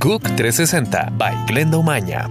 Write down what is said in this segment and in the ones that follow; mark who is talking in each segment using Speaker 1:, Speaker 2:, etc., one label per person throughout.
Speaker 1: GUC 360 by Glenda Umaña.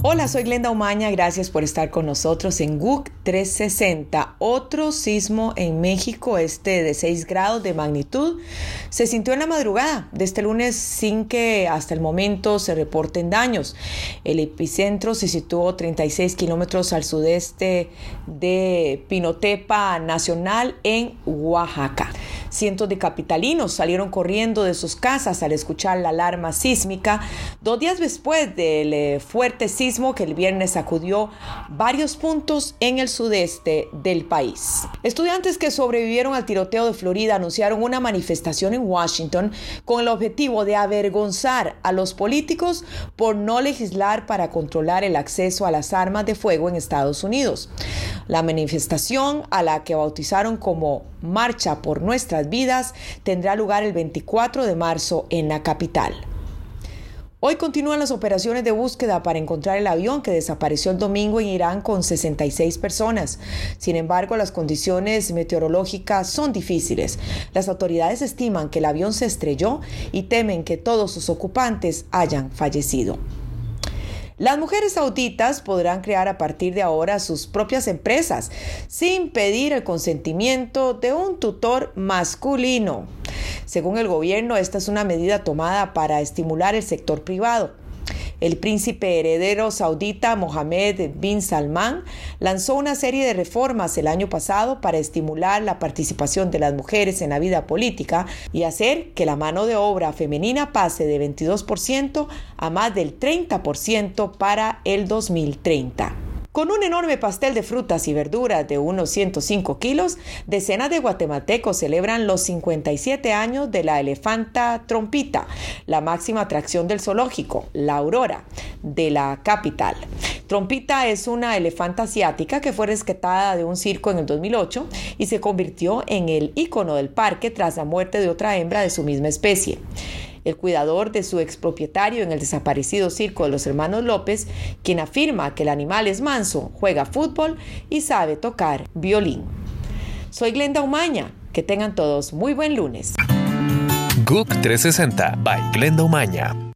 Speaker 2: Hola, soy Glenda Umaña, gracias por estar con nosotros en GUC 360. Otro sismo en México, este de 6 grados de magnitud, se sintió en la madrugada de este lunes sin que hasta el momento se reporten daños. El epicentro se situó 36 kilómetros al sudeste de Pinotepa Nacional en Oaxaca. Cientos de capitalinos salieron corriendo de sus casas al escuchar la alarma sísmica dos días después del eh, fuerte sismo que el viernes sacudió varios puntos en el sudeste del país. Estudiantes que sobrevivieron al tiroteo de Florida anunciaron una manifestación en Washington con el objetivo de avergonzar a los políticos por no legislar para controlar el acceso a las armas de fuego en Estados Unidos. La manifestación, a la que bautizaron como Marcha por Nuestras Vidas, tendrá lugar el 24 de marzo en la capital. Hoy continúan las operaciones de búsqueda para encontrar el avión que desapareció el domingo en Irán con 66 personas. Sin embargo, las condiciones meteorológicas son difíciles. Las autoridades estiman que el avión se estrelló y temen que todos sus ocupantes hayan fallecido. Las mujeres sauditas podrán crear a partir de ahora sus propias empresas sin pedir el consentimiento de un tutor masculino. Según el gobierno, esta es una medida tomada para estimular el sector privado. El príncipe heredero saudita Mohammed bin Salman lanzó una serie de reformas el año pasado para estimular la participación de las mujeres en la vida política y hacer que la mano de obra femenina pase de 22% a más del 30% para el 2030. Con un enorme pastel de frutas y verduras de unos 105 kilos, decenas de guatemaltecos celebran los 57 años de la elefanta trompita, la máxima atracción del zoológico, la aurora, de la capital. Trompita es una elefanta asiática que fue rescatada de un circo en el 2008 y se convirtió en el ícono del parque tras la muerte de otra hembra de su misma especie el cuidador de su expropietario en el desaparecido circo de los hermanos López, quien afirma que el animal es manso, juega fútbol y sabe tocar violín. Soy Glenda Umaña, que tengan todos muy buen lunes.
Speaker 1: GUC 360 by Glenda Umaña.